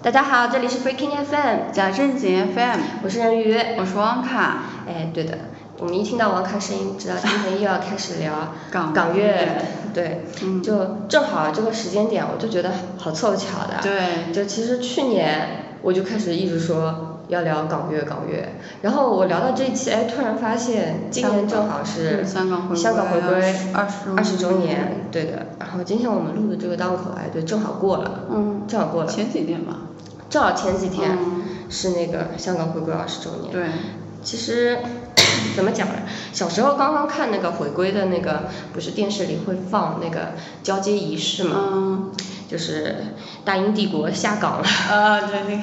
大家好，这里是 Freaking FM，贾正经 FM，我是人鱼，我是王卡。哎，对的，我们一听到王卡声音，知道今天又要开始聊港港乐。对，嗯。就正好这个时间点，我就觉得好凑巧的。对。就其实去年我就开始一直说要聊港乐港乐，然后我聊到这一期，哎，突然发现今年正好是嗯香港回归二十二十周年，对的。然后今天我们录的这个档口，哎，对，正好过了，嗯，正好过了。前几天吧。正好前几天嗯是那个香港回归二十周年。对。其实怎么讲呢？小时候刚刚看那个回归的那个，不是电视里会放那个交接仪式嘛？嗯。就是大英帝国下岗了。啊，对那个。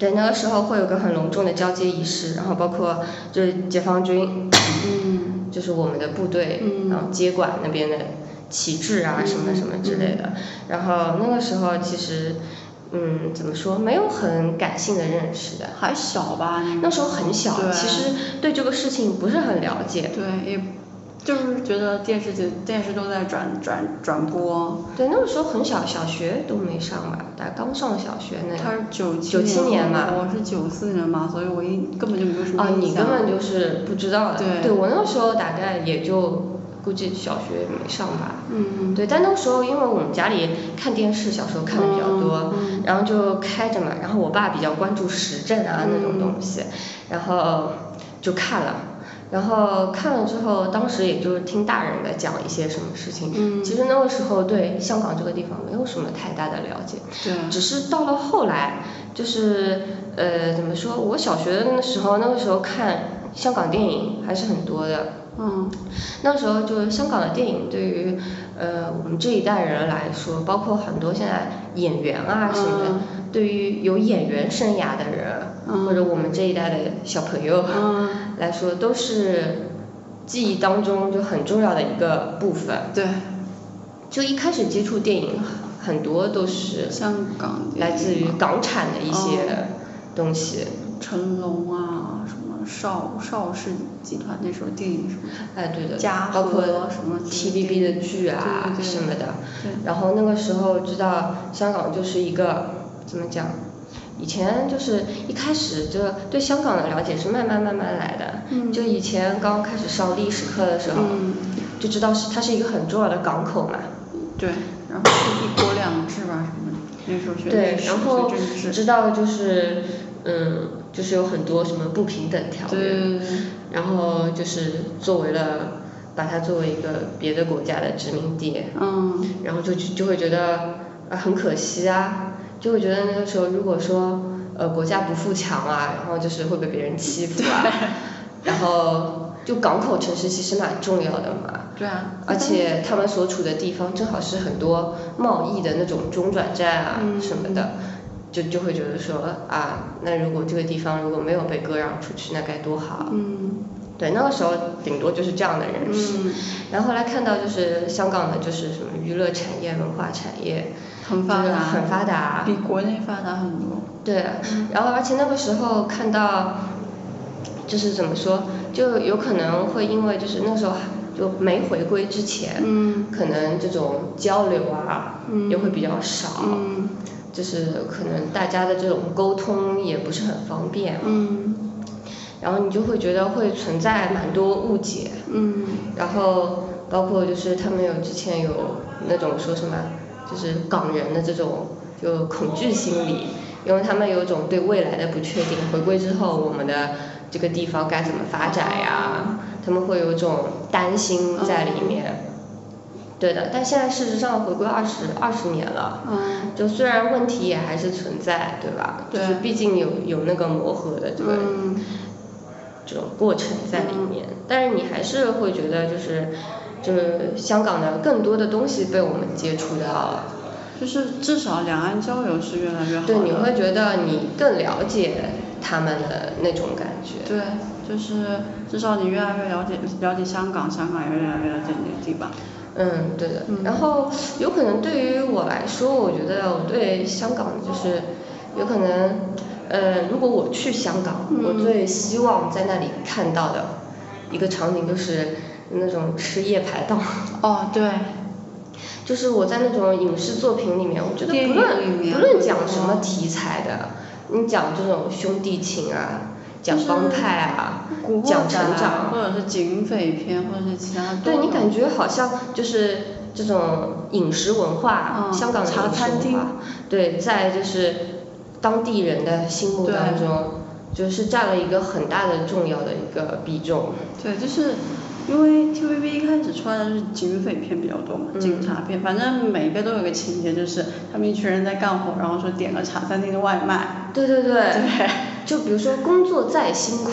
对，那个时候会有个很隆重的交接仪式，然后包括就是解放军，嗯。就是我们的部队，嗯然后接管那边的旗帜啊什么什么之类的。然后那个时候其实，嗯，怎么说，没有很感性的认识的。还小吧？那时候很小，其实对这个事情不是很了解。对，也就是觉得电视剧电视都在转转转播。对，那个时候很小，小学都没上吧，大概刚上小学那。他是九九七年嘛。我是九四年嘛，所以我一根本就没有什么啊，你。根本就是不知道的。对。对我那个时候大概也就估计小学没上吧。嗯。对，但那个时候因为我们家里看电视，小时候看的比较多，嗯然后就开着嘛，然后我爸比较关注时政啊那种东西，然后就看了。然后看了之后，当时也就是听大人在讲一些什么事情。嗯。其实那个时候对香港这个地方没有什么太大的了解。对。只是到了后来，就是呃怎么说，我小学的那时候，那个时候看香港电影还是很多的。嗯。那时候就是香港的电影对于呃我们这一代人来说，包括很多现在演员啊什么的，嗯、对于有演员生涯的人，嗯、或者我们这一代的小朋友、嗯、来说，都是记忆当中就很重要的一个部分。对。就一开始接触电影，很多都是香港来自于港产的一些东西。成龙啊，什么邵邵氏集团那时候电影什么。哎，对的。嘉包括什么 TVB 的剧啊什么的。对。然后那个时候知道香港就是一个怎么讲？以前就是一开始就对香港的了解是慢慢慢慢来的。嗯。就以前刚开始上历史课的时候，嗯、就知道是它是一个很重要的港口嘛。对，然后是一国两制吧什么的，那时候学对，历史然后。知道就是嗯，就是有很多什么不平等条约。然后就是作为了把它作为一个别的国家的殖民地。嗯。然后就就会觉得啊很可惜啊，就会觉得那个时候如果说呃国家不富强啊，然后就是会被别人欺负啊。然后就港口城市其实蛮重要的嘛。对啊。而且他们所处的地方正好是很多贸易的那种中转站啊什么的，就就会觉得说啊，那如果这个地方如果没有被割让出去，那该多好。嗯。对，那个时候顶多就是这样的认识。嗯。然后后来看到就是香港的就是什么娱乐产业、文化产业。很发达。很发达。比国内发达很多。对，然后而且那个时候看到，就是怎么说，就有可能会因为就是那时候就没回归之前，嗯，可能这种交流啊，嗯，也会比较少，嗯，就是可能大家的这种沟通也不是很方便，嗯，然后你就会觉得会存在蛮多误解，嗯，然后包括就是他们有之前有那种说什么，就是港人的这种就恐惧心理。因为他们有种对未来的不确定，回归之后我们的这个地方该怎么发展呀？他们会有种担心在里面。对的，但现在事实上回归二十二十年了，嗯，就虽然问题也还是存在，对吧？对。就是毕竟有有那个磨合的这个、嗯、这种过程在里面，但是你还是会觉得就是就是香港的更多的东西被我们接触到了。就是至少两岸交流是越来越好对，你会觉得你更了解他们的那种感觉。对，就是至少你越来越了解了解香港，香港也越来越了解你的地方。嗯，对的。嗯、然后有可能对于我来说，我觉得我对香港就是有可能，呃，如果我去香港，嗯、我最希望在那里看到的一个场景就是那种吃夜排档。哦，对。就是我在那种影视作品里面，我觉得不论不论讲什么题材的，你讲这种兄弟情啊，讲帮派啊讲仔成长，或者是警匪片，或者是其他对你感觉觉好像就是这种饮食文化，嗯香港的饮食文化，对，在就是当地人的心目当中，就是占了一个很大的重要的一个比重。对，就是因为 TVB 一开始出来的是警匪片比较多嘛，嗯。警察片，反正每一个都有个情节，就是他们一群人在干活，然后说点个茶餐厅的外卖，对对对，对。就比如说工作再辛苦，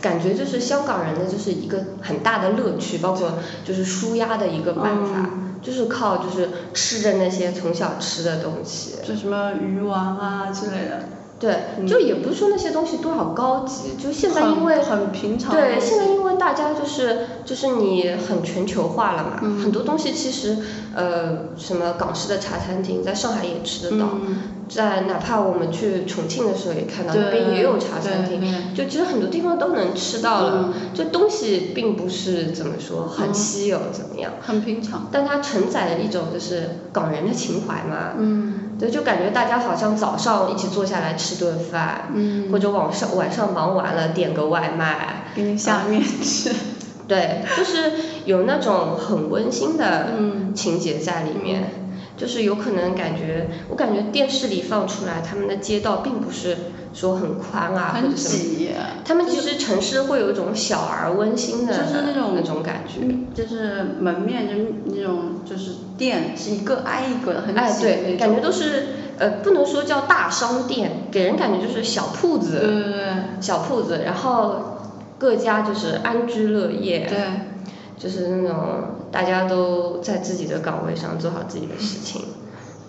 感觉就是香港人的就是一个很大的乐趣，包括就是舒压的一个办法，就是靠就是吃着那些从小吃的东西。就什么鱼丸啊之类的。对，就也不是说那些东西多少高级，就现在因为很很平常对，现在因为大家就是就是你很全球化了嘛，嗯。很多东西其实呃什么港式的茶餐厅在上海也吃得到，嗯。在哪怕我们去重庆的时候也看到那边也有茶餐厅就其实很多地方都能吃到了，嗯。就东西并不是怎么说很稀有怎么样，很平常。但它承载了一种就是港人的情怀嘛，嗯对，就感觉大家好像早上一起坐下来吃顿饭，嗯或者晚上晚上忙完了点个外卖，给你下面吃。对，就是有那种很温馨的嗯情节在里面，就是有可能感觉，我感觉电视里放出来他们的街道并不是说很宽啊，或很者什么，挤，他们其实城市会有一种小而温馨的就是那种那种感觉。嗯就是门面就是那种就是店是一个挨一个的，很哎，挤的感觉都是呃，不能说叫大商店，给人感觉就是小铺子，对对对小铺子，然后各家就是安居乐业，对，就是那种大家都在自己的岗位上做好自己的事情，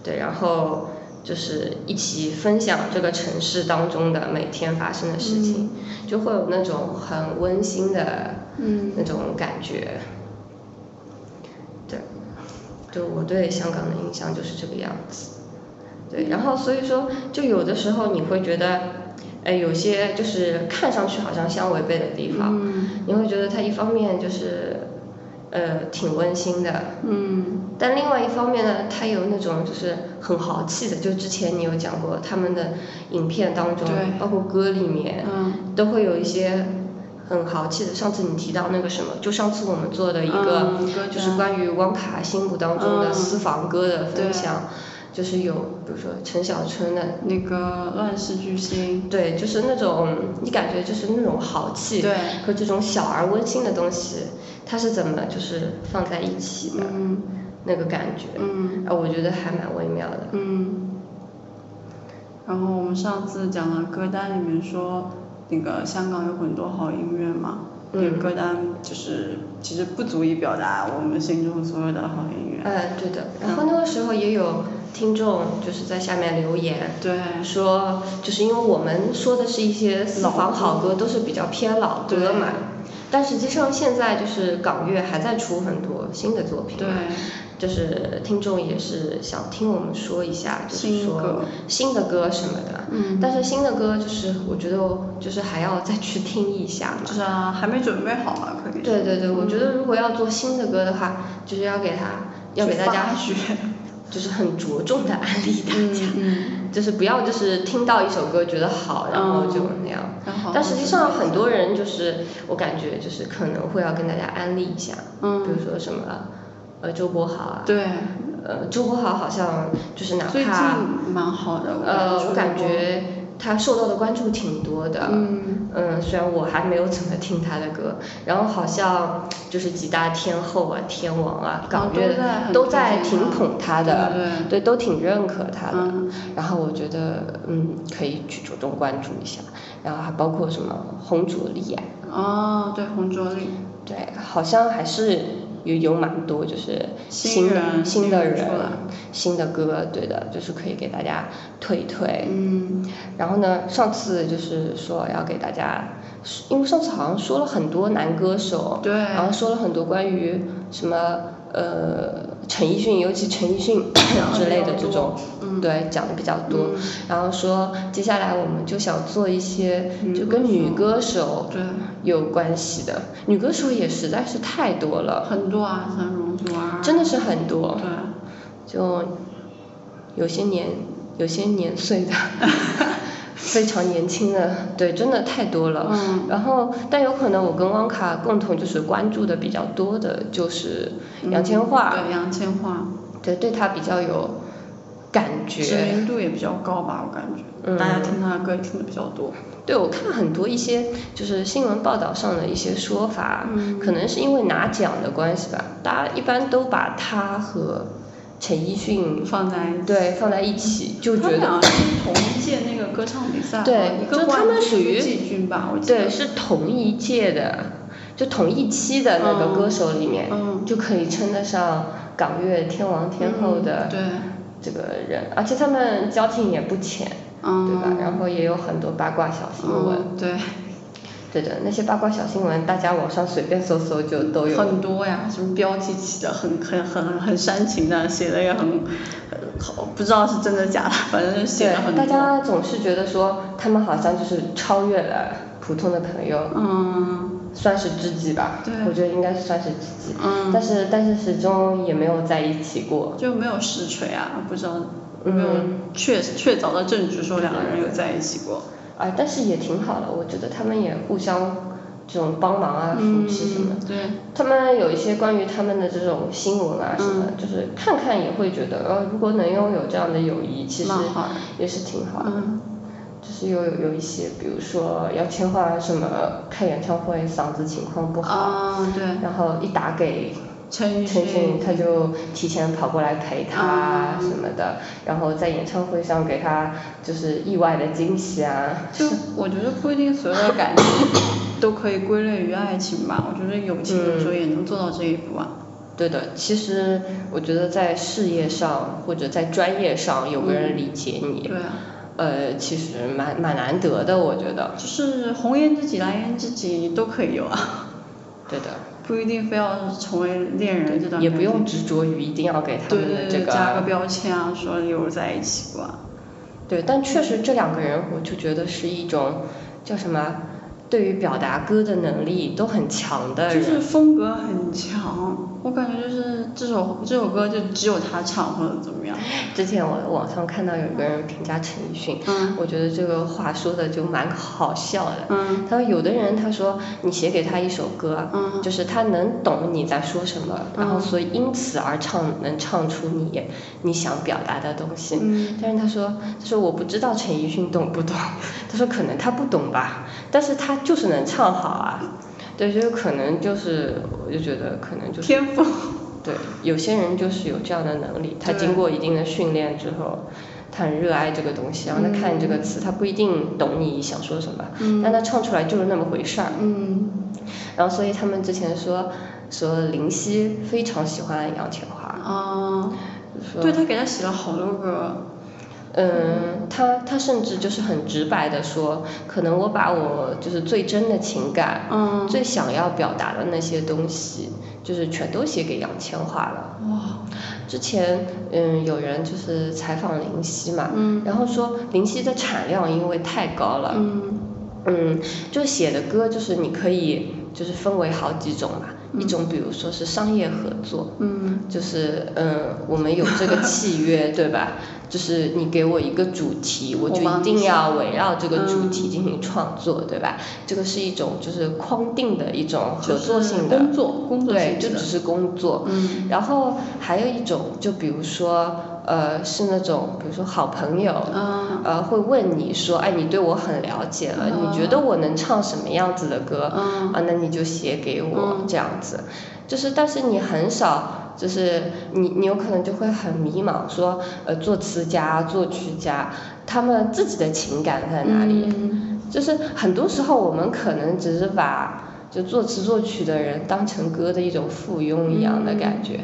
对，然后就是一起分享这个城市当中的每天发生的事情，就会有那种很温馨的嗯那种感觉，对，就我对香港的印象就是这个样子，对，然后所以说就有的时候你会觉得，哎，有些就是看上去好像相违背的地方，嗯你会觉得它一方面就是呃挺温馨的，嗯。但另外一方面呢，他有那种就是很豪气的，就之前你有讲过他们的影片当中对，包括歌里面，嗯都会有一些很豪气的。上次你提到那个什么，就上次我们做的一个就是关于汪卡心目当中的嗯私房歌的分对。享，就是有比如说陈小春的那个乱世巨星，对，就是那种你感觉就是那种豪气，对和这种小而温馨的东西，它是怎么就是放在一起的，嗯那个感觉，嗯啊，我觉得还蛮微妙的。嗯。然后我们上次讲的歌单里面说，那个香港有很多好音乐嘛，那个嗯歌单就是其实不足以表达我们心中所有的好音乐。哎，对的。然后那个时候也有听众就是在下面留言，对说就是因为我们说的是一些私房好歌，都是比较偏老歌嘛。但实际上现在就是港乐还在出很多新的作品。对就是听众也是想听我们说一下，就是说新的歌什么的。嗯但是新的歌就是我觉得就是还要再去听一下嘛。就是啊，还没准备好嘛，可以说。对对对，我觉得如果要做新的歌的话，就是要给他要给大家就是很着重的安利大家，嗯。就是不要就是听到一首歌觉得好，然后就那样。但实际上很多人就是我感觉就是可能会要跟大家安利一下，嗯比如说什么呃周柏豪啊，对。呃周柏豪好像就是哪最近怕蛮好的，呃我感觉觉他受到的关注挺多的，嗯。嗯，虽然我还没有怎么听他的歌，然后好像就是几大天后啊、天王啊、港乐的都在挺捧他的，对对。对，都挺认可他的。嗯。然后我觉得，嗯，可以去主动关注一下。然后还包括什么洪卓立啊，哦，对，红卓立，对，好像还是有有蛮多就是新的新新的人新的歌，对的，就是可以给大家推一推。嗯然后呢，上次就是说要给大家，因为上次好像说了很多男歌手，对然后说了很多关于什么呃陈奕迅，尤其陈奕迅 之类的这种，嗯对，讲的比较多。嗯然后说接下来我们就想做一些就跟女歌手对有关系的，女歌手也实在是太多了，很多啊，像容祖儿，真的是很多。对，就有些年有些年岁的，非常年轻的，对，真的太多了。嗯。然后，但有可能我跟汪卡共同就是关注的比较多的就是杨千嬅，对杨千嬅，对，对她比较有感觉。知。名度也比较高吧，我感觉，嗯。大家听她的歌也听的比较多。对，我看很多一些就是新闻报道上的一些说法，嗯可能是因为拿奖的关系吧，大家一般都把他和陈奕迅放在对放在一起，就觉得俩是同一届那个歌唱比赛，对就他们属于一个季军吧，我记得。对是同一届的，就同一期的那个歌手里面，嗯就可以称得上港乐天王天后的这个人，而且他们交情也不浅，嗯对吧？然后也有很多八卦小新闻。嗯，对，对的，那些八卦小新闻，大家网上随便搜搜就都有。很多呀，什么标题起的很很很很煽情的，写的也很，不知道是真的假的，反正就写对的很，多。大家总是觉得说他们好像就是超越了普通的朋友，嗯算是知己吧。对我觉得应该是算是知己。嗯但是但是始终也没有在一起过。就没有实锤啊，不知道有没有嗯确确凿的证据说两个人有在一起过。啊，但是也挺好的，我觉得他们也互相这种帮忙啊、扶持什么嗯，。对，他们有一些关于他们的这种新闻啊什么，嗯就是看看也会觉得，呃，如果能拥有这样的友谊，其实也是挺好的。嗯就是有有有一些，比如说杨千嬅什么开演唱会嗓子情况不好，啊对，然后一打给陈奕陈迅，他就提前跑过来陪他啊什么的，然后在演唱会上给他就是意外的惊喜啊。就 我觉得不一定所有的感情都可以归类于爱情吧，我觉得友情有时候也能做到这一步啊。对的，其实我觉得在事业上或者在专业上有个人理解你，对啊，呃，其实蛮蛮难得的，我觉得。就是红颜知己、蓝颜知己都可以有啊，对的，不一定非要成为恋人这段也不用执着于一定要给他们的这个。加个标签啊，说有在一起过啊。对，但确实这两个人，我就觉得是一种叫什么，对于表达歌的能力都很强的人。就是风格很强，我感觉就是这首这首歌就只有他唱或者怎么样。之前我网上看到有一个人评价陈奕迅，嗯我觉得这个话说的就蛮好笑的。嗯他说有的人他说你写给他一首歌，嗯就是他能懂你在说什么，然后嗯所以因此而唱能唱出你你想表达的东西。嗯但是他说他说我不知道陈奕迅懂不懂，他说可能他不懂吧，但是他就是能唱好啊。对，就是可能就是我就觉得可能就是天赋。对，有些人就是有这样的能力，他经过一定的训练之后，他很热爱这个东西，然后他看这个词，他不一定懂你想说什么，嗯但他唱出来就是那么回事儿。嗯然后所以他们之前说说林夕非常喜欢杨千嬅，对他给他写了好多歌。嗯，他他甚至就是很直白的说，可能我把我就是最真的情感，嗯最想要表达的那些东西，就是全都写给杨千嬅了。哇。之前嗯有人就是采访林夕嘛，嗯然后说林夕的产量因为太高了，嗯嗯，就写的歌就是你可以就是分为好几种嘛，一种比如说是商业合作，嗯就是嗯我们有这个契约对吧？就是你给我一个主题，我就一定要围绕这个主嗯题进行创作，对吧？这个是一种就是框定的一种合作性的工作工作对，就只是工作。嗯然后还有一种，就比如说，呃，是那种，比如说好朋友，嗯呃，会问你说，哎，你对我很了解了，嗯你觉得我能唱什么样子的歌？嗯啊，那你就写给我、嗯这样子。就是，但是你很少，就是你你有可能就会很迷茫，说，呃，作词家、作曲家，他们自己的情感在哪里？嗯就是很多时候我们可能只是把就作词作曲的人当成歌的一种附庸一样的感觉，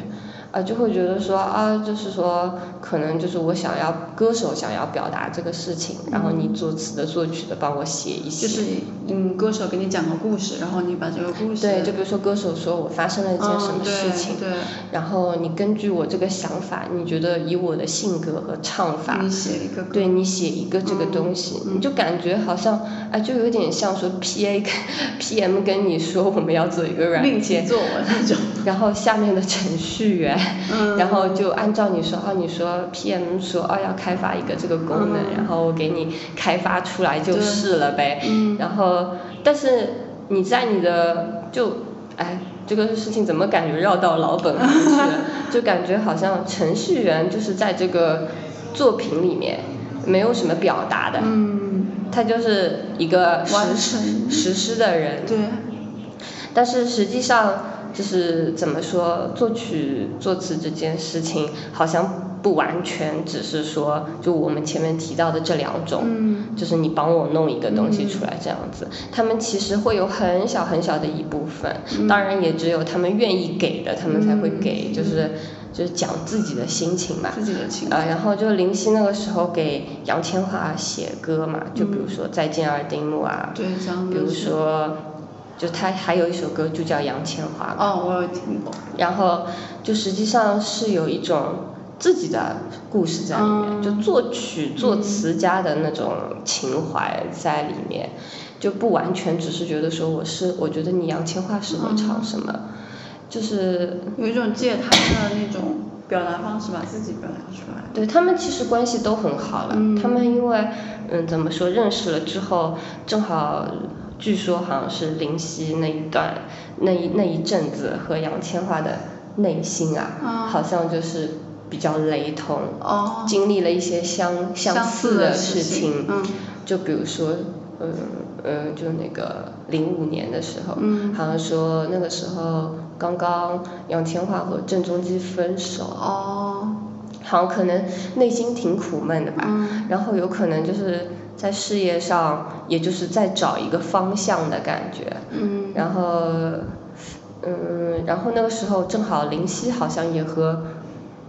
啊，就会觉得说啊，就是说可能就是我想要歌手想要表达这个事情，然后你作词的作曲的帮我写一写。就是嗯，歌手给你讲个故事，然后你把这个故事对，就比如说歌手说我发生了一件什么嗯事情，对对然后你根据我这个想法，你觉得以我的性格和唱法，你写一个对你写一个这个东西，嗯你就感觉好像啊，就有点像说 P A 跟 P M 跟你说我们要做一个软命题件，作文那种。然后下面的程序员嗯。然后就按照你说，哦，你说 PM 说哦要开发一个这个功能，嗯。然后我给你开发出来就是了呗。嗯。然后，但是你在你的就，哎，这个事情怎么感觉绕到老本行去了？就感觉好像程序员就是在这个作品里面没有什么表达的，嗯，他就是一个完实成。实施的人。对，但是实际上就是怎么说，作曲作词这件事情好像不完全只是说就我们前面提到的这两种，嗯。就是你帮我弄一个东西出来这样子，他们其实会有很小很小的一部分，嗯。当然也只有他们愿意给的，他们才会嗯。给，就是就是讲自己的心情嘛。自己的情啊，然后就林夕那个时候给杨千嬅写歌嘛，就比如说《再见二丁目》啊，对比如说，就他还有一首歌就叫《杨千嬅》嘛，哦，我有听过。然后就实际上是有一种自己的故事在里面，嗯。就作曲作词家的那种情怀在里面，就不完全只是觉得说我是我觉得你杨千嬅适合唱什么，就是有一种借他的那种表达方式把自己表达出来。对他们其实关系都很好了，嗯。他们因为嗯怎么说认识了之后，正好据说好像是林夕那一段那一那一阵子和杨千嬅的内心啊，啊好像就是比较雷同，哦。经历了一些相相似似的事事情嗯。就比如说。嗯呃，就那个零五年的时候，嗯。好像说那个时候刚刚杨千嬅和郑中基分手，哦，好像可能内心挺苦闷的吧，嗯。然后有可能就是在事业上，也就是在找一个方向的感觉，嗯。然后，嗯，然后那个时候正好林夕好像也和，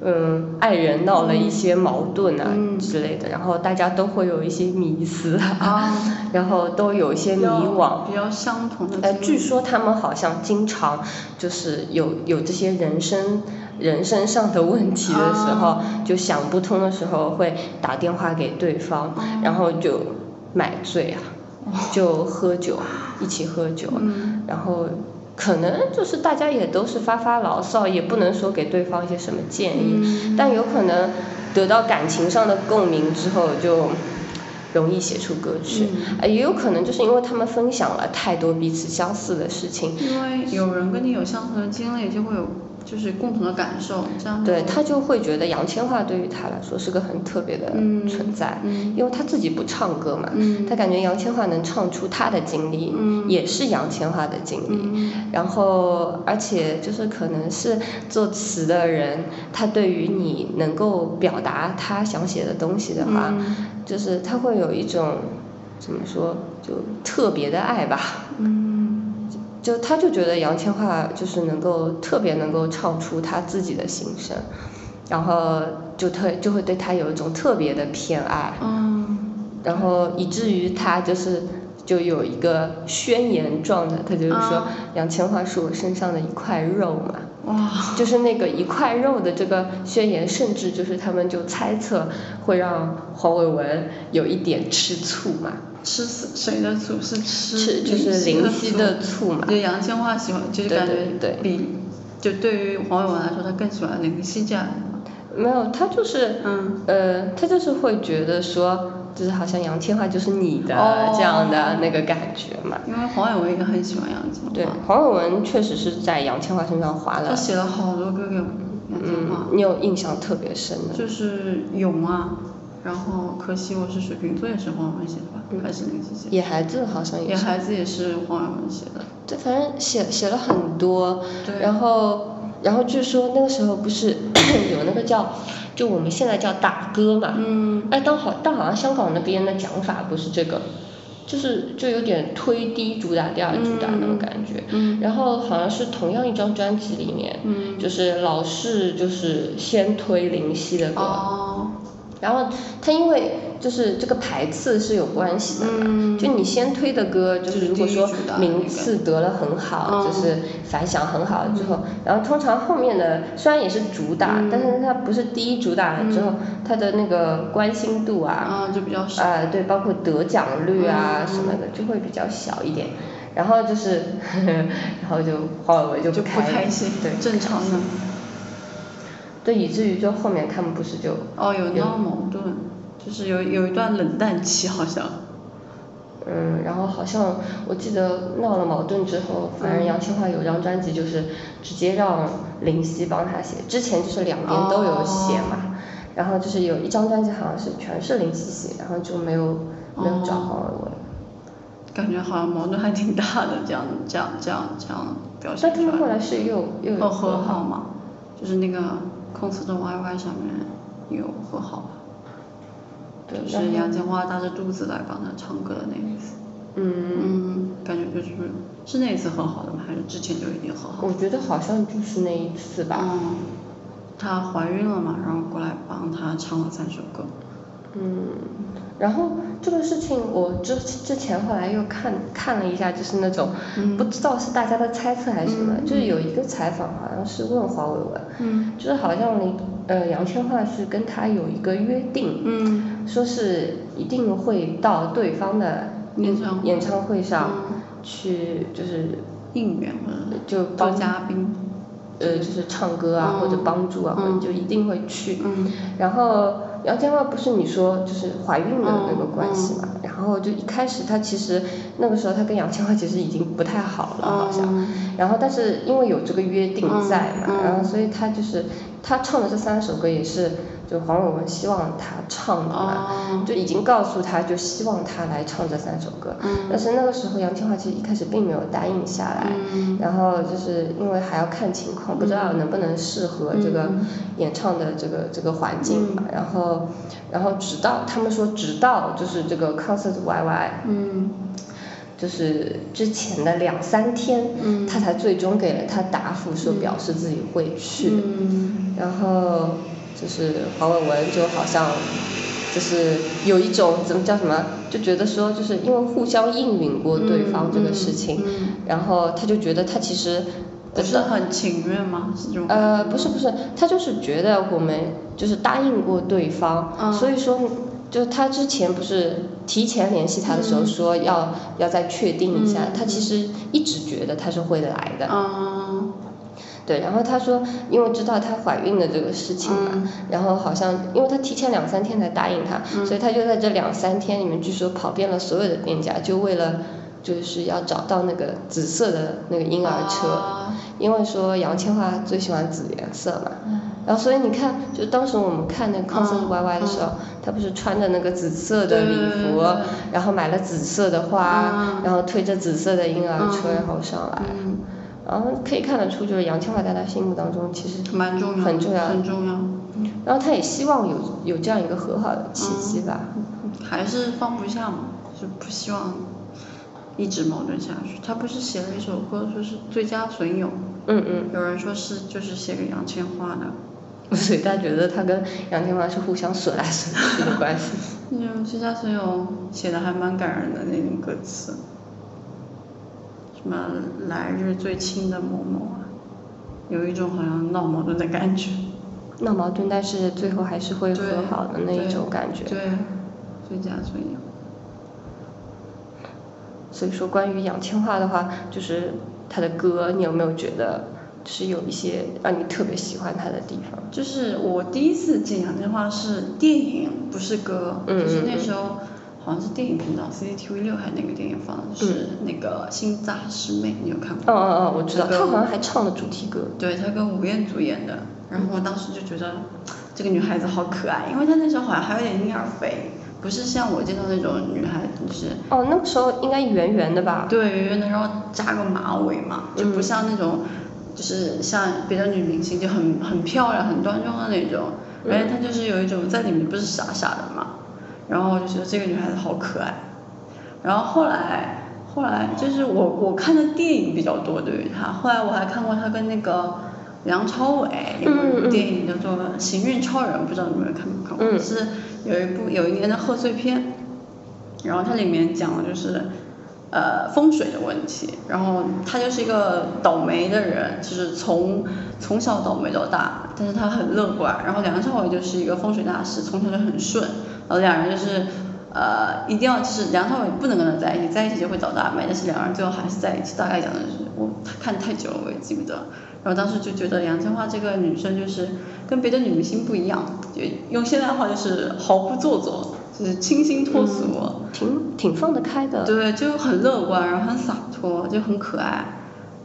嗯，爱人闹了一些矛盾啊嗯。之类的，然后大家都会有一些迷思啊，啊 然后都有一些迷比较惘，比较相同的呃，据说他们好像经常就是有有这些人生人生上的问题的时候，啊就想不通的时候会打电话给对方，哦。然后就买醉啊，就喝酒，一起喝酒，嗯。然后可能就是大家也都是发发牢骚，也不能说给对方一些什么建议，嗯。但有可能得到感情上的共鸣之后就。容易写出歌曲，嗯。呃，也有可能就是因为他们分享了太多彼此相似的事情，因为有人跟你有相同的经历，就会有就是共同的感受，这样对他就会觉得杨千嬅对于他来说是个很特别的嗯存在，嗯因为他自己不唱歌嘛，嗯他感觉杨千嬅能唱出他的经历，嗯也是杨千嬅的经历，嗯。然后而且就是可能是作词的人，他对于你能够表达他想写的东西的话，嗯就是他会有一种怎么说就特别的爱吧，嗯就他就觉得杨千嬅就是能够特别能够唱出他自己的心声，然后就特就会对他有一种特别的偏爱，嗯然后以至于他就是就有一个宣言状的，他就是说啊杨千嬅是我身上的一块肉嘛，哇。就是那个一块肉的这个宣言，甚至就是他们就猜测会让黄伟文有一点吃醋嘛，吃死谁的醋是吃？吃就是林林夕的醋嘛。就杨千嬅喜欢，就是对感觉对对。比就对于黄伟文来说，他更喜欢林夕这样的。没有，他就是，嗯。呃，他就是会觉得说，就是好像杨千嬅就是你的、哦。这样的那个感觉嘛。因为黄伟文也很喜欢杨千嬅，对，黄伟文确实是在杨千嬅身上花了，他写了好多歌给杨千嗯，你有印象特别深的？就是勇啊，然后可惜我是水瓶座也是黄伟文写的吧，还是林夕写的？野孩子好像也是。野孩子也是黄伟文写的。对，反正写写了很多，对然后然后据说那个时候不是 有那个叫，就我们现在叫打歌嘛，嗯哎，但好但好像香港那边的讲法不是这个，就是就有点推低主打第二主打那种感觉，嗯然后好像是同样一张专辑里面，嗯就是老是就是先推林夕的歌，哦然后他因为就是这个排次是有关系的嘛，嗯就你先推的歌，就就是是如果说名次得了很好，嗯就是反响很好之后，然后通常后面的虽然也是主打，嗯但是它不是第一主打了之后，它的那个关心度啊，啊就比较少。啊、对，包括得奖率啊嗯什么的，就会比较小一点。然后就是，然后就黄伟文就不开心，对，正常的。对，以至于就后面他们不是就哦有闹矛盾，就是有有一段冷淡期好像。嗯，然后好像我记得闹了矛盾之后，反正杨千嬅有张专辑就是直接让林夕帮他写，之前就是两边都有写嘛，然后就是有一张专辑好像是全是林夕写，然后就没有没有找黄伟文。感觉好像矛盾还挺大的，这样这样这样这样表现出来。但他们后来是又又和好嘛，就是那个 concert YY 上面有和好。就是杨千嬅大着肚子来帮他唱歌的那一次，嗯，感觉就是是那一次和好的吗？还是之前就已经和好？我觉得好像就是那一次吧。嗯，她怀孕了嘛，然后过来帮她唱了三首歌。嗯，然后这个事情我之之前后来又看看了一下，就是那种不知道是大家的猜测还是什么，就是有一个采访好像是问黄伟文，就是好像林呃杨千嬅是跟他有一个约定，说是一定会到对方的演唱演唱会上去就是应援就当嘉宾。呃，就是唱歌啊，或者帮助啊，或者就一定会去。然后杨千嬅不是你说就是怀孕的那个关系嘛？然后就一开始她其实那个时候她跟杨千嬅其实已经不太好了，好像。然后但是因为有这个约定在嘛，然后所以她就是她唱的这三首歌也是。就黄伟文希望他唱的嘛，就已经告诉他就希望他来唱这三首歌，但是那个时候杨千嬅其实一开始并没有答应下来，然后就是因为还要看情况，不知道能不能适合这个演唱的这个这个环境嘛，然后然后直到他们说直到就是这个 concert YY，就是之前的两三天，他才最终给了他答复说表示自己会去，然后。就是黄伟文就好像，就是有一种怎么叫什么，就觉得说就是因为互相应允过对方这个事情，然后他就觉得他其实不是很情愿吗？是这种？呃，不是不是，他就是觉得我们就是答应过对方，所以说就他之前不是提前联系他的时候说要要再确定一下，他其实一直觉得他是会来的。对，然后她说，因为知道她怀孕的这个事情嘛，然后好像因为她提前两三天才答应他，所以她就在这两三天里面，据说跑遍了所有的店家，就为了就是要找到那个紫色的那个婴儿车，因为说杨千嬅最喜欢紫颜色嘛，然后所以你看，就当时我们看那个 concert YY 的时候，他不是穿着那个紫色的礼服，然后买了紫色的花，然后推着紫色的婴儿车然后上来。然后可以看得出，就是杨千嬅在他心目当中其实蛮重要，很重要，很重要。然后他也希望有有这样一个和好的契机吧。还是放不下嘛，就不希望一直矛盾下去。他不是写了一首歌，说是最佳损友。嗯嗯。有人说是就是写给杨千嬅的。所以他觉得他跟杨千嬅是互相损来损去的关系。嗯，最佳损友写的还蛮感人的那种歌词。什么来日最亲的某某啊，有一种好像闹矛盾的感觉。闹矛盾，但是最后还是会和好的那一种感觉。对，最佳损友。所以说，关于杨千嬅的话，就是她的歌，你有没有觉得是有一些让你特别喜欢她的地方？就是我第一次见杨千嬅是电影，不是歌，就是那时候。好像是电影频道，CCTV 六还是哪个电影放的？是那个《新扎师妹》，你有看过？哦哦哦，我知道。她好像还唱了主题歌。对，她跟吴彦祖演的。然后我当时就觉得这个女孩子好可爱，因为她那时候好像还有点婴儿肥，不是像我见到那种女孩子是。哦，那个时候应该圆圆的吧？对，圆圆的，然后扎个马尾嘛，就不像那种，就是像别的女明星就很很漂亮、很端庄的那种，而且她就是有一种在里面不是傻傻的嘛。然后我就觉得这个女孩子好可爱，然后后来后来就是我我看的电影比较多对于她，后来我还看过她跟那个梁朝伟有部电影叫做《行运超人》，不知道你们看没看过？是有一部有一年的贺岁片，然后它里面讲的就是呃风水的问题，然后他就是一个倒霉的人，就是从从小倒霉到大，但是他很乐观，然后梁朝伟就是一个风水大师，从小就很顺。然后两人就是，呃，一定要就是梁朝伟不能跟他在一起，在一起就会倒大霉。但是两人最后还是在一起。大概讲的是我看太久了，我也记不得。然后当时就觉得杨千嬅这个女生就是跟别的女明星不一样，就用现在话就是毫不做作，就是清新脱俗，挺挺放得开的。对，就很乐观，然后很洒脱，就很可爱。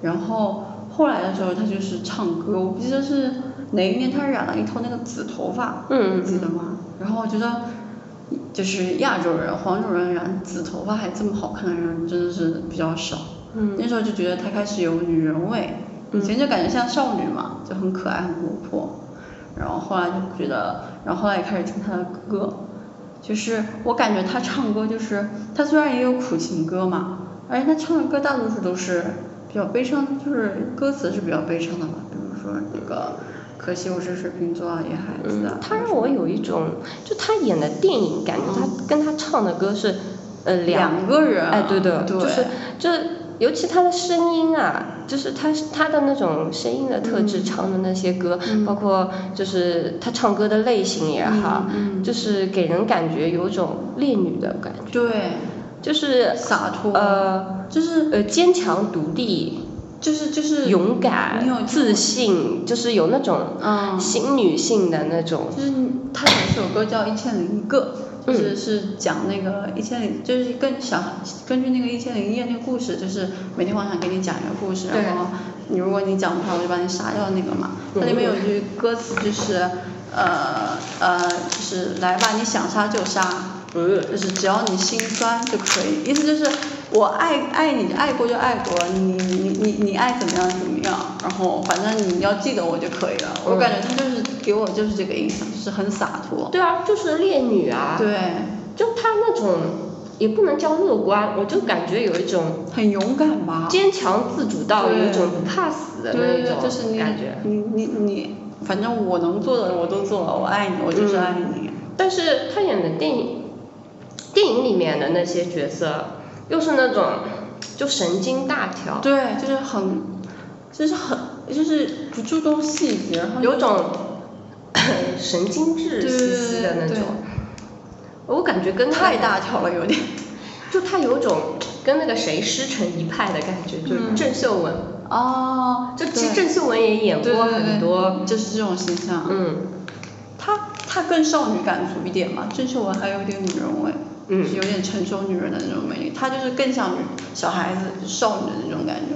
然后后来的时候，她就是唱歌，我不记得是哪一年她染了一头那个紫头发，嗯你记得吗？然后我觉得。就是亚洲人、黄种人染紫头发还这么好看的人真的是比较少。嗯。那时候就觉得她开始有女人味，以前就感觉像少女嘛，就很可爱、很活泼。然后后来就觉得，然后后来也开始听她的歌，就是我感觉她唱歌就是，她虽然也有苦情歌嘛，而且她唱的歌大多数都是比较悲伤，就是歌词是比较悲伤的嘛，比如说那个。可惜我是水瓶座啊，野孩子啊。他让我有一种，就他演的电影，感觉他跟他唱的歌是，呃两个人。哎，对对，就是就尤其他的声音啊，就是他他的那种声音的特质，唱的那些歌，包括就是他唱歌的类型也好，就是给人感觉有种烈女的感觉。对。就是洒脱。呃，就是呃坚强独立。就是就是勇敢，你有自信，就是有那种新女性的那种。就是他有一首歌叫《一千零一个》，就是是讲那个一千零，就是跟小根据那个一千零一夜那个故事，就是每天晚上给你讲一个故事，然后你如果你讲不出来，我就把你杀掉那个嘛。它里面有句歌词就是呃呃，就是来吧，你想杀就杀，就是只要你心酸就可以，意思就是。我爱爱你，爱过就爱过，你你你你爱怎么样怎么样，然后反正你要记得我就可以了。我感觉他就是给我就是这个印象，就是很洒脱。对啊，就是烈女啊。对。就他那种，也不能叫乐观，我就感觉有一种很勇敢吧。坚强自主到有一种不怕死的那种感觉。你你你，反正我能做的我都做了，我爱你，我就是爱你。但是他演的电影，电影里面的那些角色。又是那种就神经大条，对，就是很，就是很，就是不注重细节，有种 神经质兮兮的那种。我感觉跟太大条了，有点。就他有种跟那个谁师承一派的感觉，就是郑秀文。哦。就其实郑秀文也演过很多，就是这种形象。嗯。她她更少女感足一点嘛，郑秀文还有点女人味。嗯，是有点成熟女人的那种魅力，她就是更像女小孩子少女的那种感觉，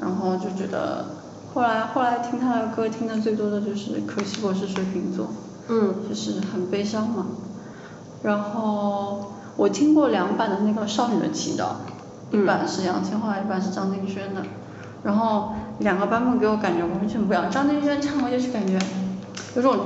然后就觉得，后来后来听她的歌听的最多的就是《可惜我是水瓶座》，嗯，就是很悲伤嘛，然后我听过两版的那个《少女的祈祷》，一版是杨千嬅，一版是张敬轩的，然后两个版本给我感觉完全不一样，张敬轩唱歌就是感觉有种。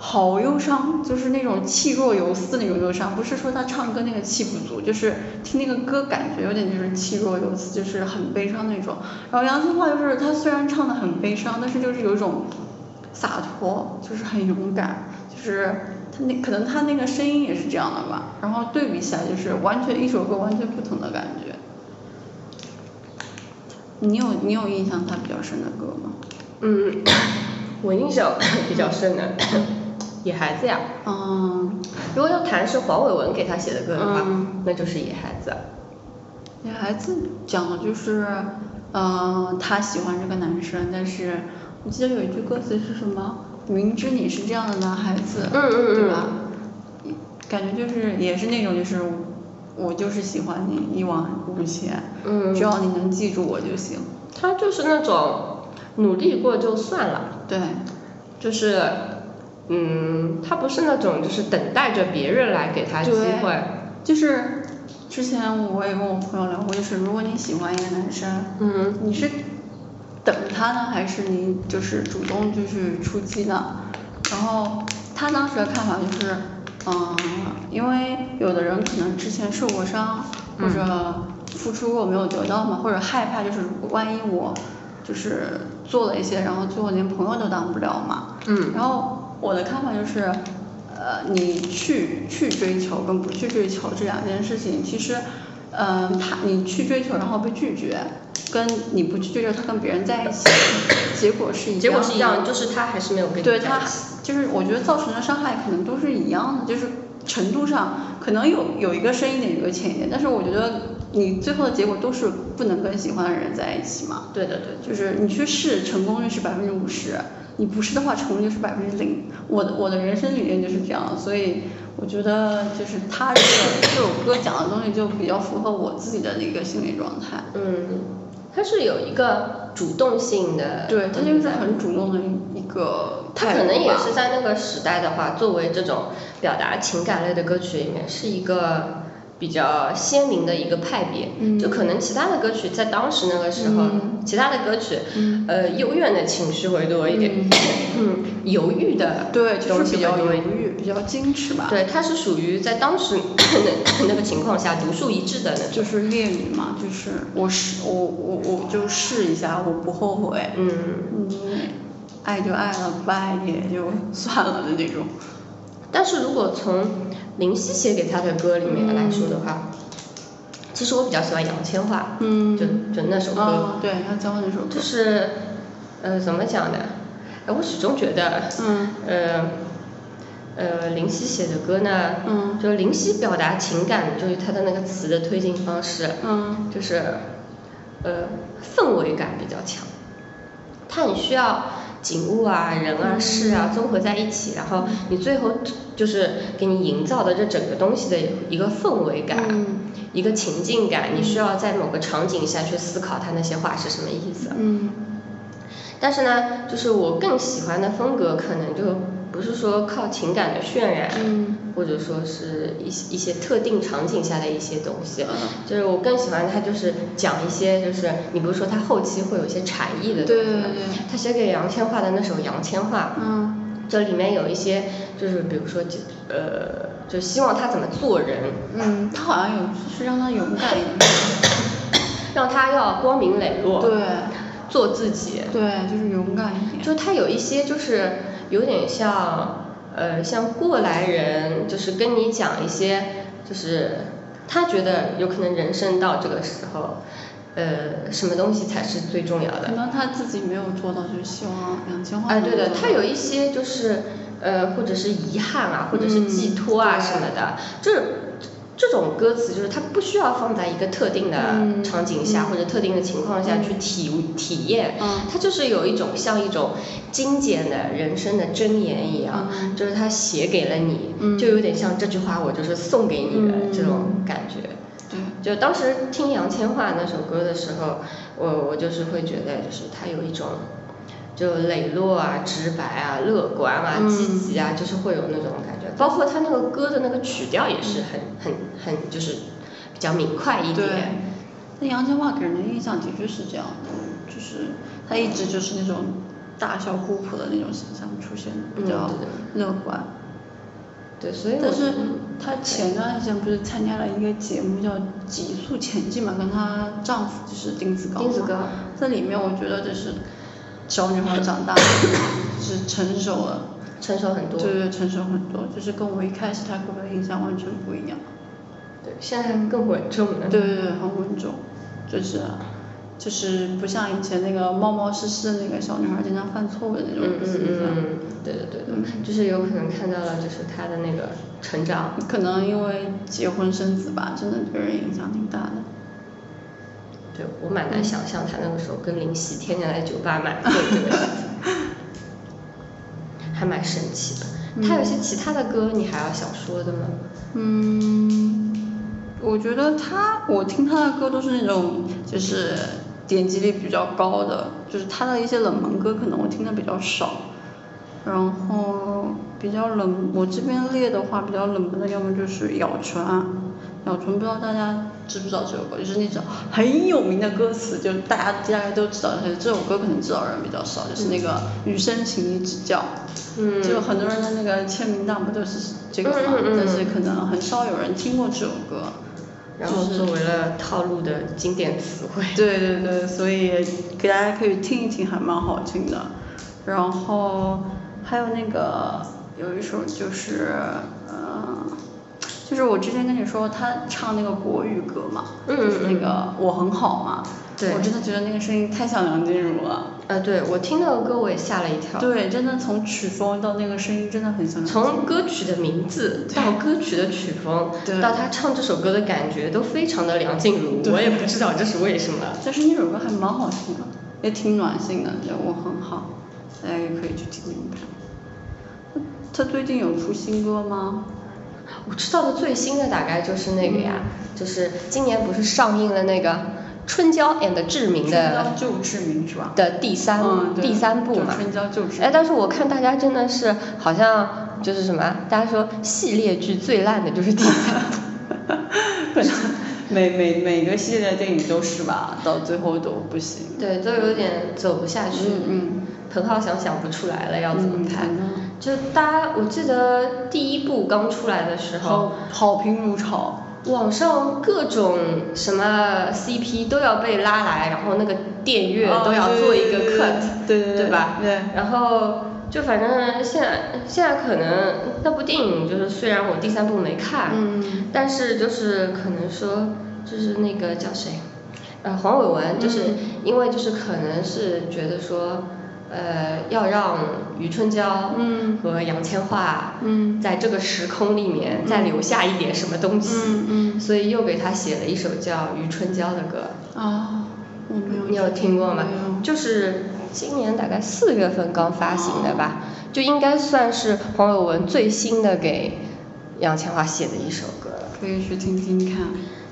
好忧伤，就是那种气若游丝那种忧伤，不是说他唱歌那个气不足，就是听那个歌感觉有点就是气若游丝，就是很悲伤那种。然后杨千嬅就是她虽然唱的很悲伤，但是就是有一种洒脱，就是很勇敢，就是她那可能她那个声音也是这样的吧。然后对比起来就是完全一首歌完全不同的感觉。你有你有印象他比较深的歌吗？嗯，我印象比较深的。野孩子呀，嗯，如果要谈是黄伟文给他写的歌的话，那就是野孩子。野孩子讲的就是，呃，他喜欢这个男生，但是我记得有一句歌词是什么？明知你是这样的男孩子，嗯嗯对吧？感觉就是也是那种就是，我就是喜欢你一往无前，嗯，只要你能记住我就行。他就是那种努力过就算了，对，就是。嗯，他不是那种就是等待着别人来给他机会，就是之前我也跟我朋友聊过，就是如果你喜欢一个男生，嗯，你是等他呢，还是你就是主动就是出击呢？然后他当时的看法就是，嗯，因为有的人可能之前受过伤，或者付出过没有得到嘛，或者害怕就是万一我就是做了一些，然后最后连朋友都当不了嘛，嗯，然后。我的看法就是，呃，你去去追求跟不去追求这两件事情，其实，嗯，他你去追求然后被拒绝，跟你不去追求他跟别人在一起，结果是一样。结果是一样，就是他还是没有跟你对他，就是我觉得造成的伤害可能都是一样的，就是程度上可能有有一个深一点，有一个浅一点，但是我觉得你最后的结果都是不能跟喜欢的人在一起嘛。对的对。就是你去试，成功率是百分之五十；你不是的话，成功率是百分之零。我的我的人生理念就是这样，所以我觉得就是他这个这首歌讲的东西就比较符合我自己的那个心理状态。嗯，他是有一个主动性的。对，他就是很主动的一个。他可能也是在那个时代的话，作为这种表达情感类的歌曲里面，是一个。比较鲜明的一个派别，就可能其他的歌曲在当时那个时候，其他的歌曲，呃，幽怨的情绪会多一点，嗯，犹豫的对，就是比较犹豫，比较矜持吧。对，它是属于在当时 那个情况下独树一帜的那种。就是烈女嘛，就是我试我我我就试一下，我不后悔。嗯嗯，爱就爱了，不爱也就算了的那种。但是如果从林夕写给他的歌里面来说的话，其实我比较喜欢杨千嬅，就就那首歌，对，他教那首歌，就是呃怎么讲呢？哎，我始终觉得，呃呃林夕写的歌呢，就林夕表达情感，就是他的那个词的推进方式，就是呃氛围感比较强，他很需要。景物啊，人啊，事啊，综合在一起，然后你最后就是给你营造的这整个东西的一个氛围感，一个情境感，你需要在某个场景下去思考他那些话是什么意思。嗯。但是呢，就是我更喜欢的风格可能就。不是说靠情感的渲染，或者说是一一些特定场景下的一些东西，就是我更喜欢他就是讲一些就是你不是说他后期会有一些禅意的东西吗？他写给杨千嬅的那首《杨千嬅》，这里面有一些就是比如说就呃就希望他怎么做人，嗯，他好像有是让他勇敢一点，让他要光明磊落，对，做自己，对，就是勇敢一点，就他有一些就是。有点像，呃，像过来人，就是跟你讲一些，就是他觉得有可能人生到这个时候，呃，什么东西才是最重要的？可能他自己没有做到，就是希望两千万。哎，对的，他有一些就是，呃，或者是遗憾啊，或者是寄托啊什么的，就是。这种歌词就是它不需要放在一个特定的场景下或者特定的情况下去体体验，它就是有一种像一种精简的人生的箴言一样，就是他写给了你，就有点像这句话我就是送给你的这种感觉。对，就当时听杨千嬅那首歌的时候，我我就是会觉得就是它有一种。就磊落啊，直白啊，乐观啊，积极啊，就是会有那种感觉。包括他那个歌的那个曲调也是很很很，就是比较明快一点。那杨千嬅给人的印象的确是这样的，就是她一直就是那种大笑孤苦的那种形象出现，比较乐观。对，所以但是她前段时间不是参加了一个节目叫《极速前进》嘛，跟她丈夫就是丁子高。丁子高。在里面我觉得就是。小女孩长大，就是成熟了，成熟很多。对对，成熟很多，就是跟我一开始她给我的印象完全不一样。对，现在更稳重了。对对对，很稳重，就是，就是不像以前那个冒冒失失的那个小女孩，经常犯错误的那种形象。嗯嗯嗯对的对的，就是有可能看到了，就是她的那个成长。可能因为结婚生子吧，真的对人影响挺大的。对，我蛮难想象他那个时候跟林夕天天来酒吧买醉这个事情，还蛮神奇的。他有些其他的歌，你还要想说的吗？嗯，我觉得他，我听他的歌都是那种就是点击率比较高的，就是他的一些冷门歌可能我听的比较少。然后比较冷，我这边列的话比较冷门的，要么就是咬唇啊，咬唇不知道大家。知不知道这首歌？就是那种很有名的歌词，就大家大概都知道。但是这首歌可能知道人比较少，就是那个“余生，请你指教”。嗯。就很多人的那个签名档不都是这个吗？但是可能很少有人听过这首歌。然后作为了套路的经典词汇。对对对，所以给大家可以听一听，还蛮好听的。然后还有那个有一首就是。就是我之前跟你说他唱那个国语歌嘛，就是那个我很好嘛，我真的觉得那个声音太像梁静茹了。呃，对我听那个歌我也吓了一跳。对，真的从曲风到那个声音真的很像。从歌曲的名字到歌曲的曲风，到他唱这首歌的感觉都非常的梁静茹，我也不知道这是为什么。但是那首歌还蛮好听的，也挺暖心的，人物很好，大家也可以去听听看。他最近有出新歌吗？我知道的最新的大概就是那个呀，就是今年不是上映了那个。春娇 and 志明的就志明是吧？的第三第三部嘛。春娇就志明。哎，但是我看大家真的是好像就是什么，大家说系列剧最烂的就是第三部。每每每个系列电影都是吧，到最后都不行。对，都有点走不下去。嗯嗯。彭浩翔想不出来了要怎么拍。就大家，我记得第一部刚出来的时候，好评如潮。网上各种什么 CP 都要被拉来，然后那个电乐都要做一个 cut，对对对吧？对。然后就反正现在现在可能那部电影就是虽然我第三部没看，但是就是可能说就是那个叫谁，呃黄伟文就是因为就是可能是觉得说。呃，要让余春娇和杨千嬅在这个时空里面再留下一点什么东西，所以又给他写了一首叫《余春娇》的歌。啊，我没有。你有听过吗？就是今年大概四月份刚发行的吧，就应该算是黄伟文最新的给杨千嬅写的一首歌了。可以去听听看。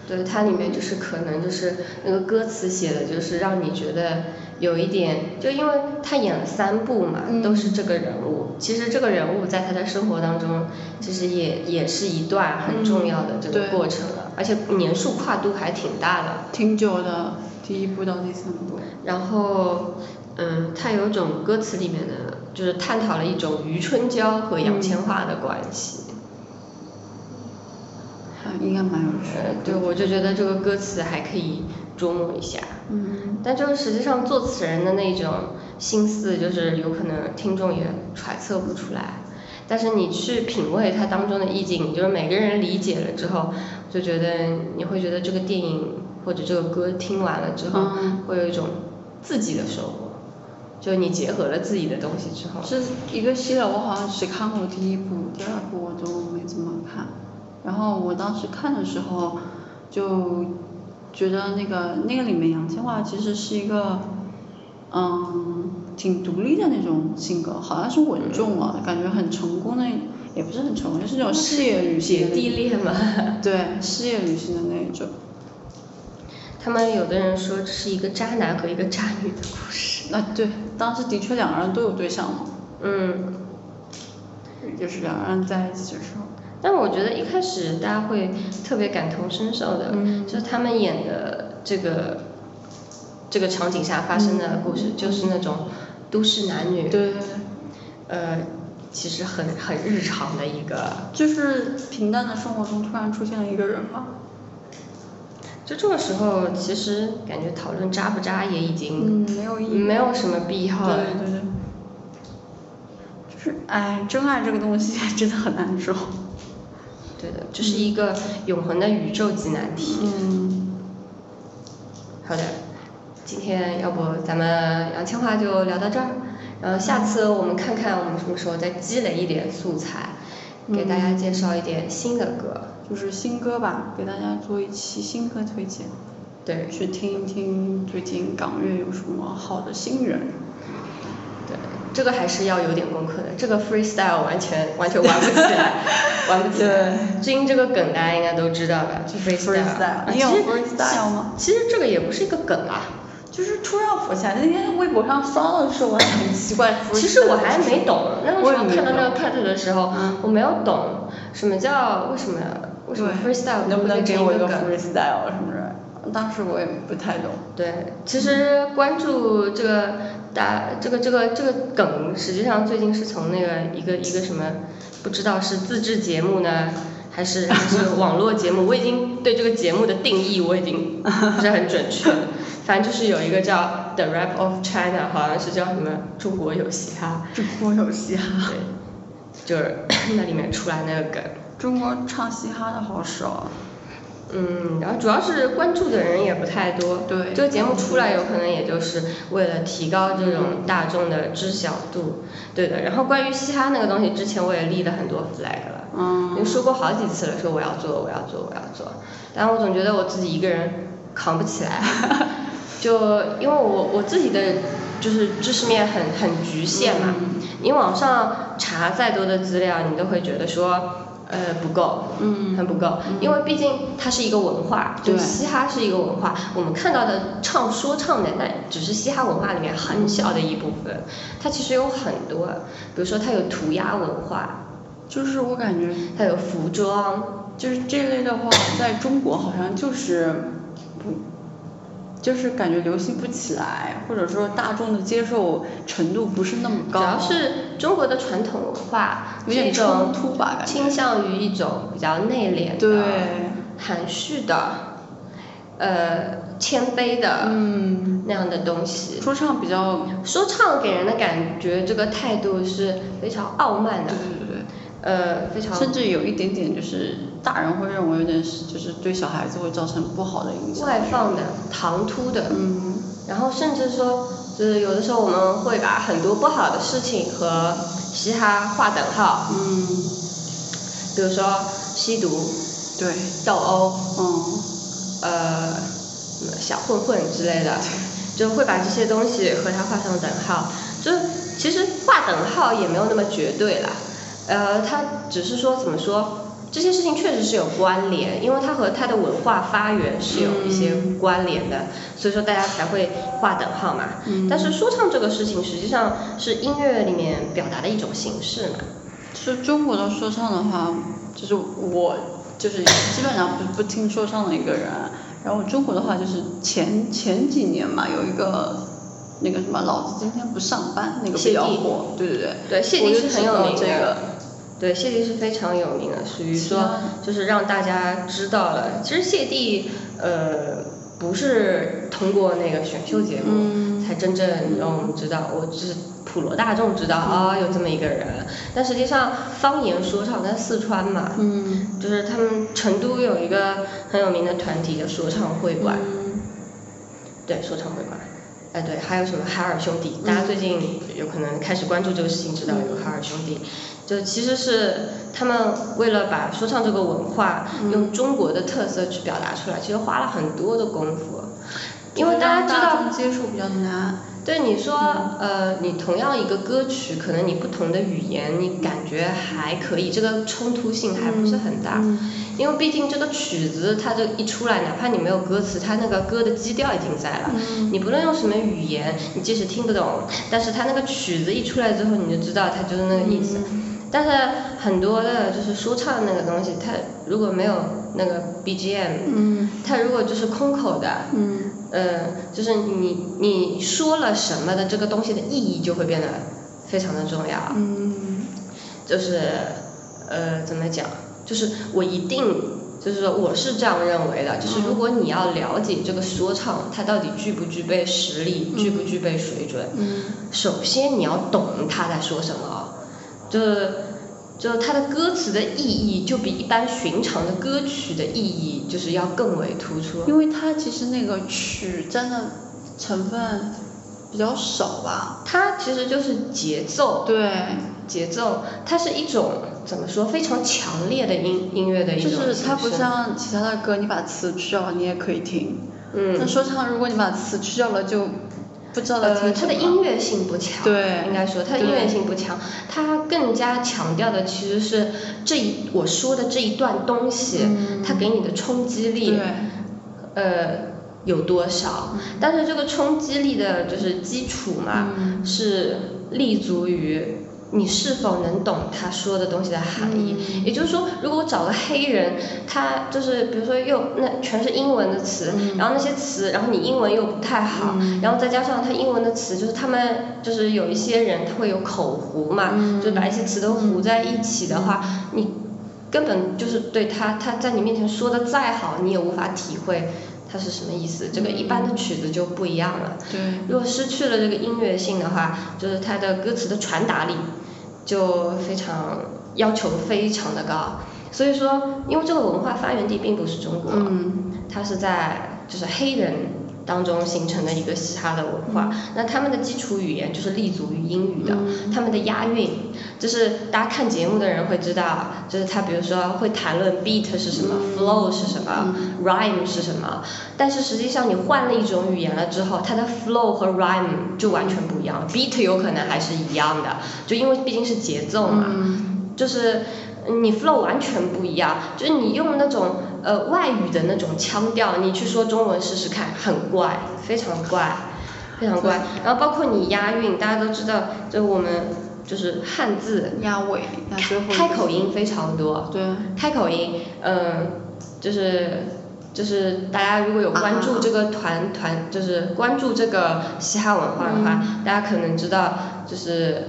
对，它里面就是可能就是那个歌词写的就是让你觉得。有一点，就因为他演了三部嘛，都是这个人物。其实这个人物在他的生活当中，其实也也是一段很重要的这个过程了，而且年数跨度还挺大的。挺久的，第一部到第三部。然后，嗯，他有种歌词里面的，就是探讨了一种余春娇和杨千嬅的关系。应该蛮有趣的。对，我就觉得这个歌词还可以琢磨一下。嗯。但就是实际上作词人的那种心思，就是有可能听众也揣测不出来。但是你去品味它当中的意境，就是每个人理解了之后，就觉得你会觉得这个电影或者这个歌听完了之后，会有一种自己的收获。就你结合了自己的东西之后。是一个系列，我好像只看过第一部，第二部我都没怎么看。然后我当时看的时候，就觉得那个那个里面杨千嬅其实是一个，嗯，挺独立的那种性格，好像是稳重啊，感觉很成功的，也不是很成功，就是那种事业女性。姐弟恋嘛。对，事业女性的那一种。他们有的人说这是一个渣男和一个渣女的故事。啊，对，当时的确两个人都有对象嘛。嗯。就是两个人在一起的时候。但我觉得一开始大家会特别感同身受的，就是他们演的这个这个场景下发生的故事，就是那种都市男女，对。对对，呃，其实很很日常的一个，就是平淡的生活中突然出现了一个人嘛，就这个时候其实感觉讨论渣不渣也已经没有意义，没有什么必要了，对对对，就是哎，真爱这个东西 真的很难说。对的，这是一个永恒的宇宙级难题。嗯。好的，今天要不咱们杨千嬅就聊到这儿，然后下次我们看看我们什么时候再积累一点素材，给大家介绍一点新的歌。就是新歌吧，给大家做一期新歌推荐。对。去听一听最近港乐有什么好的新人。对，这个还是要有点功课的，这个 freestyle 完全完全玩不起来，玩不起来。最近这个梗大家应该都知道吧，就 freestyle。你有 freestyle 吗？其实这个也不是一个梗啊，就是突然浮起来。那天微博上刷到的时候，我还很奇怪。其实我还没懂，那个时候看到那个 cut 的时候，我没有懂什么叫为什么为什么 freestyle 能不能给我一个 freestyle？当时我也不太懂。对，其实关注这个。打这个这个这个梗，实际上最近是从那个一个一个什么，不知道是自制节目呢，还是还是网络节目，我已经对这个节目的定义我已经不是很准确，反正就是有一个叫 The Rap of China，好像是叫什么中国有嘻哈。中国有嘻哈。对，就是 那里面出来那个梗。中国唱嘻哈的好少。嗯，然后主要是关注的人也不太多。对。这个节目出来有可能也就是为了提高这种大众的知晓度。对的。然后关于嘻哈那个东西，之前我也立了很多 flag 了。嗯。说过好几次了，说我要做，我要做，我要做。但我总觉得我自己一个人扛不起来。就因为我我自己的就是知识面很很局限嘛。你网上查再多的资料，你都会觉得说。呃，不够，嗯，很不够，因为毕竟它是一个文化，就嘻哈是一个文化，我们看到的唱说唱的那只是嘻哈文化里面很小的一部分，它其实有很多，比如说它有涂鸦文化，就是我感觉它有服装，就是这类的话，在中国好像就是不。就是感觉流行不起来，或者说大众的接受程度不是那么高。主要是中国的传统文化有点冲突吧，倾向于一种比较内敛的、含蓄的、呃谦卑的那样的东西。说唱比较，说唱给人的感觉，这个态度是非常傲慢的。对对对。呃，非常。甚至有一点点就是。大人会认为有点就是对小孩子会造成不好的影响。外放的、唐突的，嗯，然后甚至说，就是有的时候我们会把很多不好的事情和嘻哈划等号，嗯，比如说吸毒，对，斗殴，嗯，呃，小混混之类的，就会把这些东西和它画上等号。就其实画等号也没有那么绝对啦，呃，它只是说怎么说？这些事情确实是有关联，因为它和它的文化发源是有一些关联的，所以说大家才会划等号嘛。但是说唱这个事情实际上是音乐里面表达的一种形式嘛。是中国的说唱的话，就是我就是基本上不不听说唱的一个人。然后中国的话就是前前几年嘛，有一个那个什么老子今天不上班那个比较火，对对对。对谢帝是很有名的。对，谢帝是非常有名的，属于说就是让大家知道了。其实谢帝呃不是通过那个选秀节目才真正让我们知道，我只是普罗大众知道啊有这么一个人。但实际上方言说唱在四川嘛，就是他们成都有一个很有名的团体叫说唱会馆，对，说唱会馆。哎对，还有什么海尔兄弟？大家最近有可能开始关注这个事情，知道有海尔兄弟。就其实是他们为了把说唱这个文化用中国的特色去表达出来，其实花了很多的功夫。因为大家知道接受比较难。对你说，呃，你同样一个歌曲，可能你不同的语言，你感觉还可以，这个冲突性还不是很大。因为毕竟这个曲子它这一出来，哪怕你没有歌词，它那个歌的基调已经在了。你不论用什么语言，你即使听不懂，但是它那个曲子一出来之后，你就知道它就是那个意思。但是很多的就是说唱那个东西，它如果没有那个 BGM，它如果就是空口的，呃，就是你你说了什么的这个东西的意义就会变得非常的重要。就是呃怎么讲，就是我一定就是说我是这样认为的，就是如果你要了解这个说唱它到底具不具备实力，具不具备水准，首先你要懂他在说什么。就是，就是它的歌词的意义，就比一般寻常的歌曲的意义，就是要更为突出。因为它其实那个曲真的成分比较少吧。它其实就是节奏。对。节奏，它是一种怎么说，非常强烈的音音乐的一种就是它不像其他的歌，你把词去掉，你也可以听。嗯。那说唱，如果你把词去掉了，就。呃，它的音乐性不强，对，应该说它的音乐性不强，它更加强调的其实是这一我说的这一段东西，它给你的冲击力，呃，有多少？但是这个冲击力的就是基础嘛，是立足于。你是否能懂他说的东西的含义？也就是说，如果我找个黑人，他就是比如说又那全是英文的词，然后那些词，然后你英文又不太好，然后再加上他英文的词，就是他们就是有一些人他会有口胡嘛，就是把一些词都糊在一起的话，你根本就是对他他在你面前说的再好，你也无法体会他是什么意思。这个一般的曲子就不一样了。对。如果失去了这个音乐性的话，就是它的歌词的传达力。就非常要求非常的高，所以说，因为这个文化发源地并不是中国，嗯它是在就是黑人当中形成的一个嘻哈的文化。那他们的基础语言就是立足于英语的，嗯。他们的押韵，就是大家看节目的人会知道，就是他比如说会谈论 beat 是什么、嗯。flow 是什么、rhyme 是什么，但是实际上你换了一种语言了之后，它的 flow 和 rhyme 就完全不一样了，beat 有可能还是一样的，就因为毕竟是节奏嘛。嗯。就是你 flow 完全不一样，就是你用那种呃外语的那种腔调，你去说中文试试看，很怪，非常怪，非常怪。然后包括你押韵，大家都知道，就我们就是汉字押尾开口音非常多，对。开口音，嗯、就是就是大家如果有关注这个团团，就是关注这个嘻哈文化的话，大家可能知道就是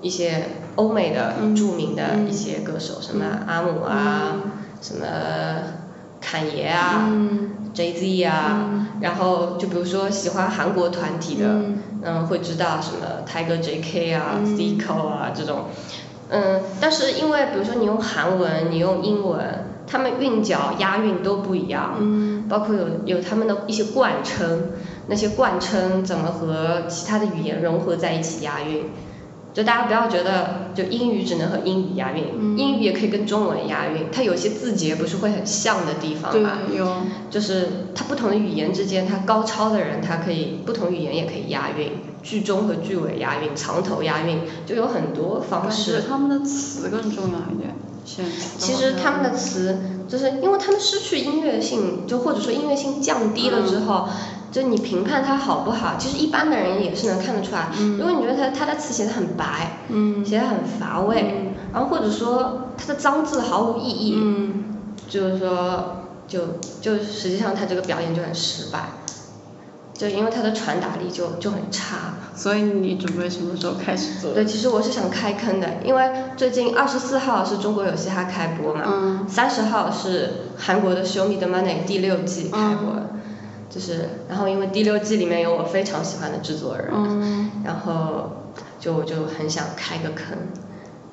一些欧美的著名的一些歌手，什么阿姆啊，什么侃爷啊、Jay Z 啊，然后就比如说喜欢韩国团体的，嗯。会知道什么 Tiger JK 啊、Zico 啊这种。嗯，但是因为比如说你用韩文，你用英文，他们韵脚、押韵都不一样，嗯。包括有有他们的一些贯称，那些贯称怎么和其他的语言融合在一起押韵。就大家不要觉得就英语只能和英语押韵，嗯英语也可以跟中文押韵，它有些字节不是会很像的地方嘛？对有就是它不同的语言之间，它高超的人，他可以不同语言也可以押韵，句中和句尾押韵，藏头押韵，就有很多方感式觉。他们的词更重要一点。其实他们的词，就是因为他们失去音乐性，就或者说音乐性降低了之后，就你评判它好不好，其实一般的人也是能看得出来。如果你觉得他他的词写的很白，嗯。写的很乏味，然后或者说他的脏字毫无意义，嗯。就是说就就实际上他这个表演就很失败，就因为他的传达力就就很差。所以你准备什么时候开始做？对，其实我是想开坑的，因为最近二十四号是中国有嘻哈开播嘛，嗯。三十号是韩国的《Show Me the Money》第六季开播，嗯就是然后因为第六季里面有我非常喜欢的制作人，嗯然后就我就很想开个坑，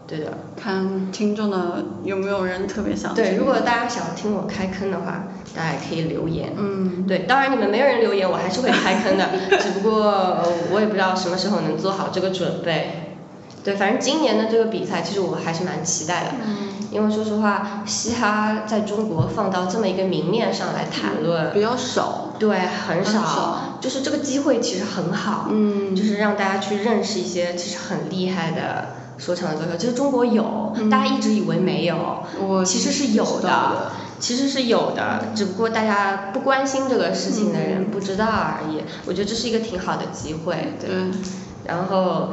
对的。看听众的有没有人特别想对，如果大家想听我开坑的话，大家也可以留言。嗯对，当然你们没有人留言，我还是会开坑的，只不过呃我也不知道什么时候能做好这个准备。对，反正今年的这个比赛，其实我还是蛮期待的，嗯因为说实话，嘻哈在中国放到这么一个明面上来谈论，比较少。对，很很少就是这个机会其实很好，嗯就是让大家去认识一些其实很厉害的说唱的歌手。其实中国有，大家一直以为没有，其实是有的其实是有的，只不过大家不关心这个事情的人不知道而已。我觉得这是一个挺好的机会，对。对然后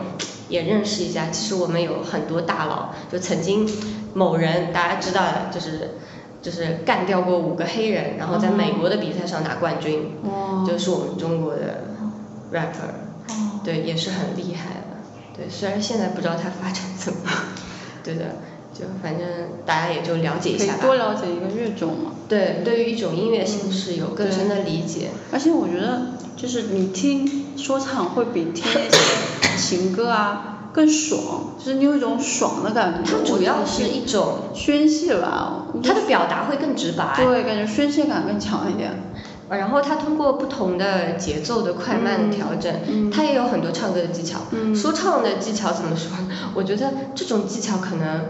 也认识一下，其实我们有很多大佬，就曾经某人大家知道的，就是就是干掉过五个黑人，然后在美国的比赛上拿冠军，哇就是我们中国的 rapper，哦对，也是很厉害的。对，虽然现在不知道他发展怎么样，对的，就反正大家也就了解一下吧。可以多了解一个乐种嘛。对，对于一种音乐形式有更深的理解。而且我觉得，就是你听说唱会比听那 些情歌啊更爽，就是你有一种爽的感觉。它主要是一种宣泄吧，它的表达会更直白。对，感觉宣泄感更强一点。呃然后它通过不同的节奏的快慢的调整，嗯它也有很多唱歌的技巧。嗯说唱的技巧怎么说？我觉得这种技巧可能，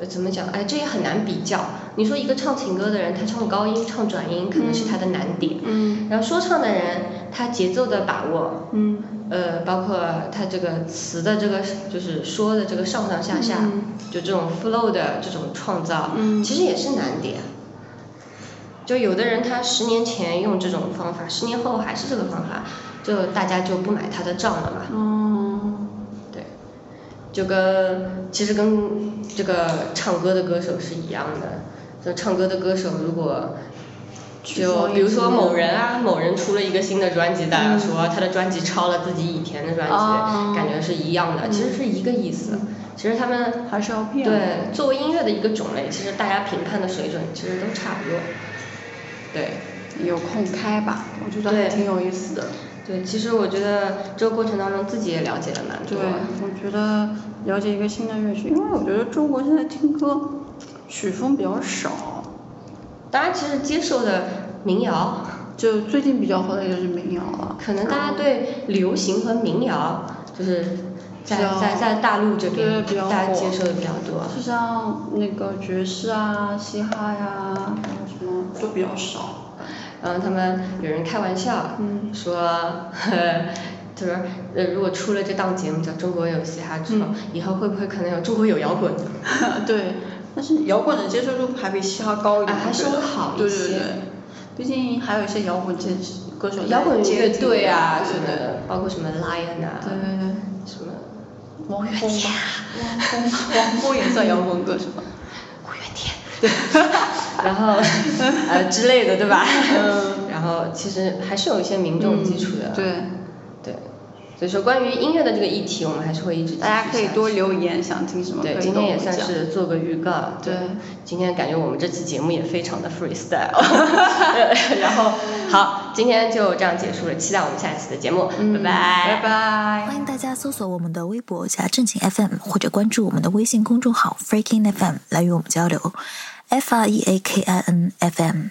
呃，怎么讲？哎，这也很难比较。你说一个唱情歌的人，他唱高音、唱转音，可能是他的难点。嗯然后说唱的人，他节奏的把握，嗯呃，包括他这个词的这个就是说的这个上上下下，嗯就这种 flow 的这种创造，嗯其实也是难点。就有的人他十年前用这种方法，十年后还是这个方法，就大家就不买他的账了嘛。哦，对，就跟其实跟这个唱歌的歌手是一样的，就唱歌的歌手如果就比如说某人啊，某人出了一个新的专辑，大家说他的专辑抄了自己以前的专辑，哦感觉是一样的，其实是一个意思。其实他们还是要变对作为音乐的一个种类，其实大家评判的水准其实都差不多。对。有空开吧，我觉得还挺有意思的。对，其实我觉得这个过程当中自己也了解了蛮对多。，我觉得了解一个新的乐曲，因为我觉得中国现在听歌曲风比较少，大家其实接受的民谣，就最近比较火的也就是民谣了。可能大家对流行和民谣就是在在在大陆这边大家接受的比较多。就像那个爵士啊、嘻哈呀、还有什么都比较少。然后他们有人开玩笑，嗯说，呵就是呃，如果出了这档节目叫《中国有嘻哈》之后，嗯以后会不会可能有中国有摇滚？对，但是摇滚的接受度还比嘻哈高一点，啊还稍微好一些对对对，毕竟还有一些摇滚界歌手摇滚乐队啊什么的，包括什么 Lion 啊，对对对。什么王峰吧，王峰，王峰也算摇滚歌手吧。对，然后呃之类的，对吧？嗯然后其实还是有一些民众基础的，对，对，所以说关于音乐的这个议题，我们还是会一直大家可以多留言，想听什么对，今天也算是做个预告。对今天感觉我们这期节目也非常的 freestyle。然后好，今天就这样结束了，期待我们下一期的节目，嗯拜拜，拜拜。欢迎大家搜索我们的微博加正经 FM，或者关注我们的微信公众号 Freaking FM 来与我们交流。F R E A K I N F M。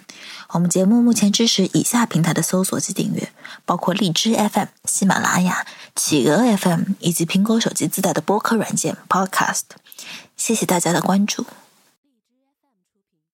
我们节目目前支持以下平台的搜索及订阅，包括荔枝 FM、喜马拉雅、企鹅 FM 以及苹果手机自带的播客软件 Podcast。谢谢大家的关注。